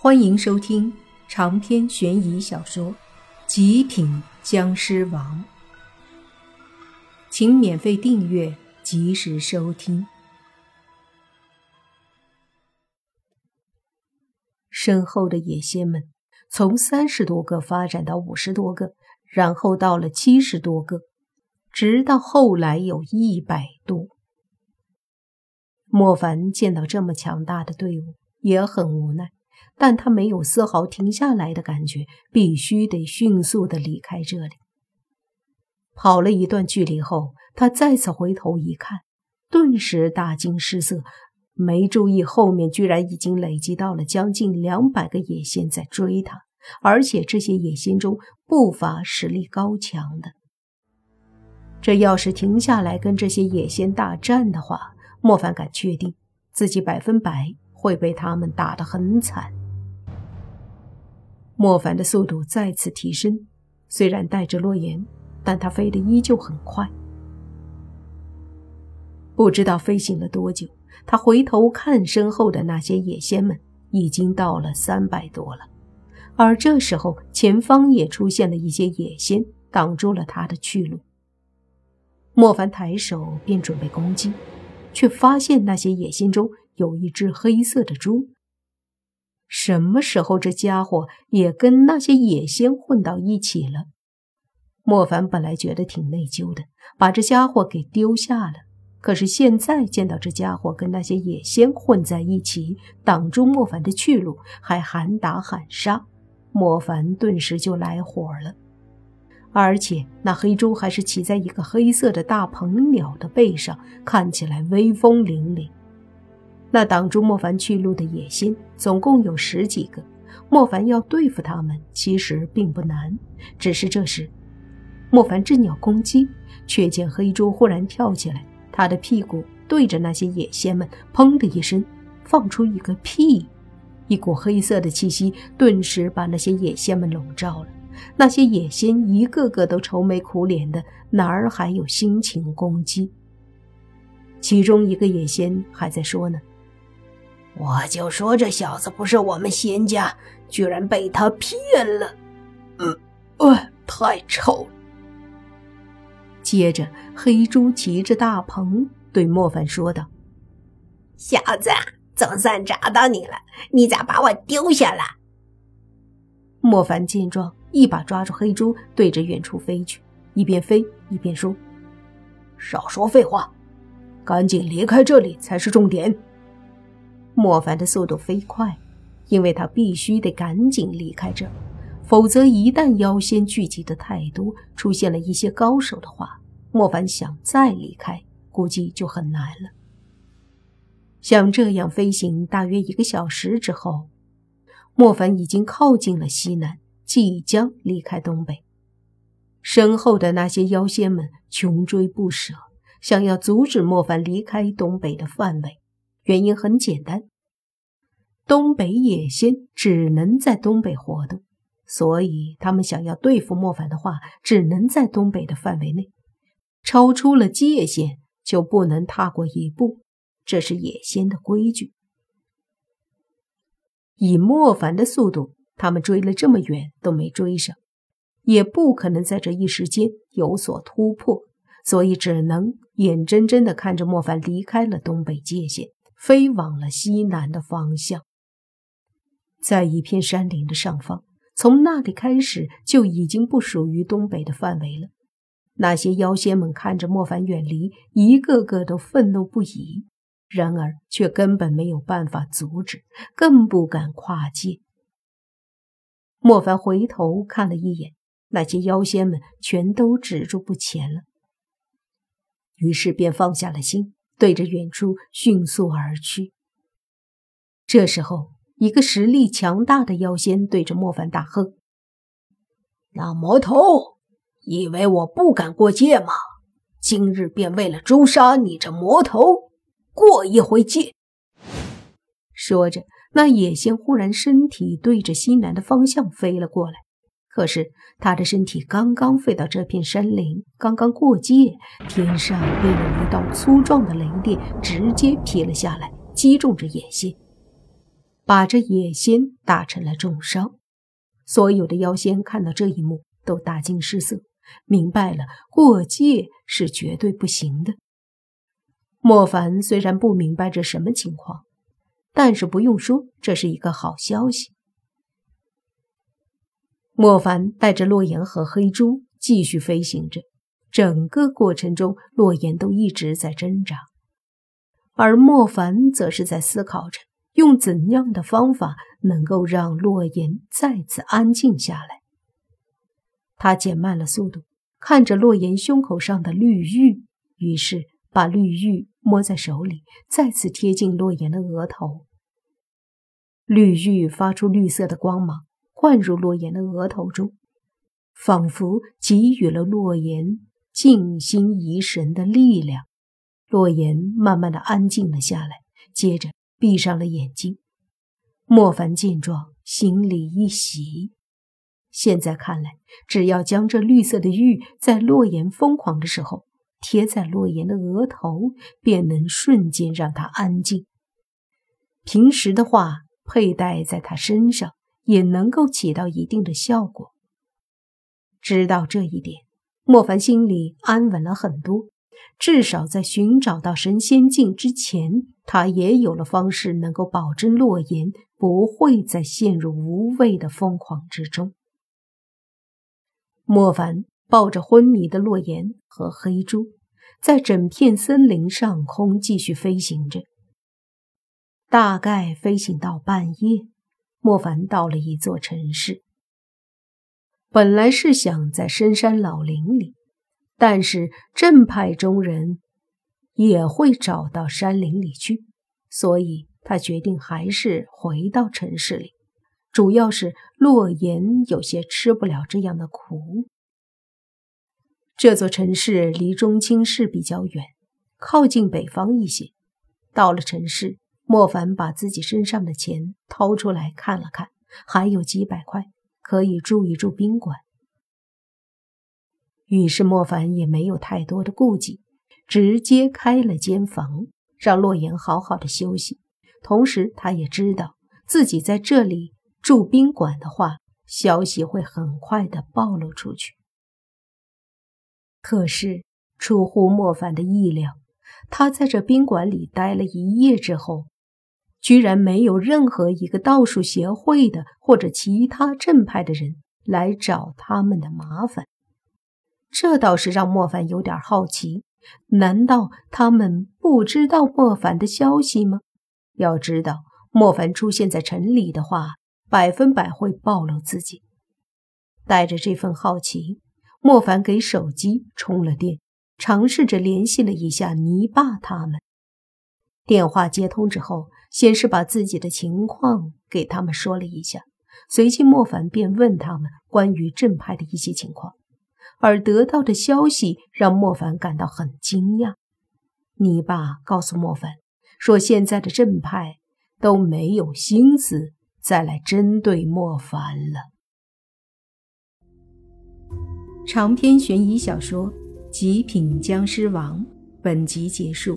欢迎收听长篇悬疑小说《极品僵尸王》，请免费订阅，及时收听。身后的野仙们从三十多个发展到五十多个，然后到了七十多个，直到后来有一百多。莫凡见到这么强大的队伍，也很无奈。但他没有丝毫停下来的感觉，必须得迅速的离开这里。跑了一段距离后，他再次回头一看，顿时大惊失色，没注意后面居然已经累积到了将近两百个野仙在追他，而且这些野仙中不乏实力高强的。这要是停下来跟这些野仙大战的话，莫凡敢确定自己百分百会被他们打得很惨。莫凡的速度再次提升，虽然带着洛言，但他飞得依旧很快。不知道飞行了多久，他回头看身后的那些野仙们，已经到了三百多了。而这时候，前方也出现了一些野仙，挡住了他的去路。莫凡抬手便准备攻击，却发现那些野仙中有一只黑色的猪。什么时候这家伙也跟那些野仙混到一起了？莫凡本来觉得挺内疚的，把这家伙给丢下了。可是现在见到这家伙跟那些野仙混在一起，挡住莫凡的去路，还喊打喊杀，莫凡顿时就来火了。而且那黑猪还是骑在一个黑色的大鹏鸟的背上，看起来威风凛凛。那挡住莫凡去路的野心总共有十几个，莫凡要对付他们其实并不难。只是这时，莫凡正要攻击，却见黑猪忽然跳起来，他的屁股对着那些野仙们，砰的一声放出一个屁，一股黑色的气息顿时把那些野仙们笼罩了。那些野仙一个个都愁眉苦脸的，哪儿还有心情攻击？其中一个野仙还在说呢。我就说这小子不是我们仙家，居然被他骗了。嗯，呃，太臭了。接着，黑猪骑着大鹏对莫凡说道：“小子，总算找到你了，你咋把我丢下了？”莫凡见状，一把抓住黑猪，对着远处飞去，一边飞一边说：“少说废话，赶紧离开这里才是重点。”莫凡的速度飞快，因为他必须得赶紧离开这，否则一旦妖仙聚集的太多，出现了一些高手的话，莫凡想再离开，估计就很难了。像这样飞行大约一个小时之后，莫凡已经靠近了西南，即将离开东北。身后的那些妖仙们穷追不舍，想要阻止莫凡离开东北的范围。原因很简单，东北野仙只能在东北活动，所以他们想要对付莫凡的话，只能在东北的范围内，超出了界限就不能踏过一步，这是野仙的规矩。以莫凡的速度，他们追了这么远都没追上，也不可能在这一时间有所突破，所以只能眼睁睁地看着莫凡离开了东北界限。飞往了西南的方向，在一片山林的上方，从那里开始就已经不属于东北的范围了。那些妖仙们看着莫凡远离，一个个都愤怒不已，然而却根本没有办法阻止，更不敢跨界。莫凡回头看了一眼，那些妖仙们全都止住不前了，于是便放下了心。对着远处迅速而去。这时候，一个实力强大的妖仙对着莫凡大喝：“那魔头，以为我不敢过界吗？今日便为了诛杀你这魔头，过一回界。”说着，那野仙忽然身体对着西南的方向飞了过来。可是他的身体刚刚飞到这片山林，刚刚过界，天上便有一道粗壮的雷电直接劈了下来，击中这野仙。把这野仙打成了重伤。所有的妖仙看到这一幕，都大惊失色，明白了过界是绝对不行的。莫凡虽然不明白这什么情况，但是不用说，这是一个好消息。莫凡带着洛言和黑猪继续飞行着，整个过程中，洛言都一直在挣扎，而莫凡则是在思考着用怎样的方法能够让洛言再次安静下来。他减慢了速度，看着洛言胸口上的绿玉，于是把绿玉。摸在手里，再次贴近洛言的额头。绿玉发出绿色的光芒，灌入洛言的额头中，仿佛给予了洛言静心怡神的力量。洛言慢慢的安静了下来，接着闭上了眼睛。莫凡见状，心里一喜。现在看来，只要将这绿色的玉在洛言疯狂的时候。贴在洛言的额头，便能瞬间让他安静。平时的话，佩戴在他身上也能够起到一定的效果。知道这一点，莫凡心里安稳了很多。至少在寻找到神仙境之前，他也有了方式能够保证洛言不会再陷入无谓的疯狂之中。莫凡。抱着昏迷的洛言和黑猪，在整片森林上空继续飞行着。大概飞行到半夜，莫凡到了一座城市。本来是想在深山老林里，但是正派中人也会找到山林里去，所以他决定还是回到城市里。主要是洛言有些吃不了这样的苦。这座城市离中青市比较远，靠近北方一些。到了城市，莫凡把自己身上的钱掏出来看了看，还有几百块，可以住一住宾馆。于是莫凡也没有太多的顾忌，直接开了间房，让洛言好好的休息。同时，他也知道自己在这里住宾馆的话，消息会很快的暴露出去。可是，出乎莫凡的意料，他在这宾馆里待了一夜之后，居然没有任何一个道术协会的或者其他正派的人来找他们的麻烦。这倒是让莫凡有点好奇：难道他们不知道莫凡的消息吗？要知道，莫凡出现在城里的话，百分百会暴露自己。带着这份好奇。莫凡给手机充了电，尝试着联系了一下泥巴他们。电话接通之后，先是把自己的情况给他们说了一下，随即莫凡便问他们关于正派的一些情况。而得到的消息让莫凡感到很惊讶。泥巴告诉莫凡说，现在的正派都没有心思再来针对莫凡了。长篇悬疑小说《极品僵尸王》本集结束，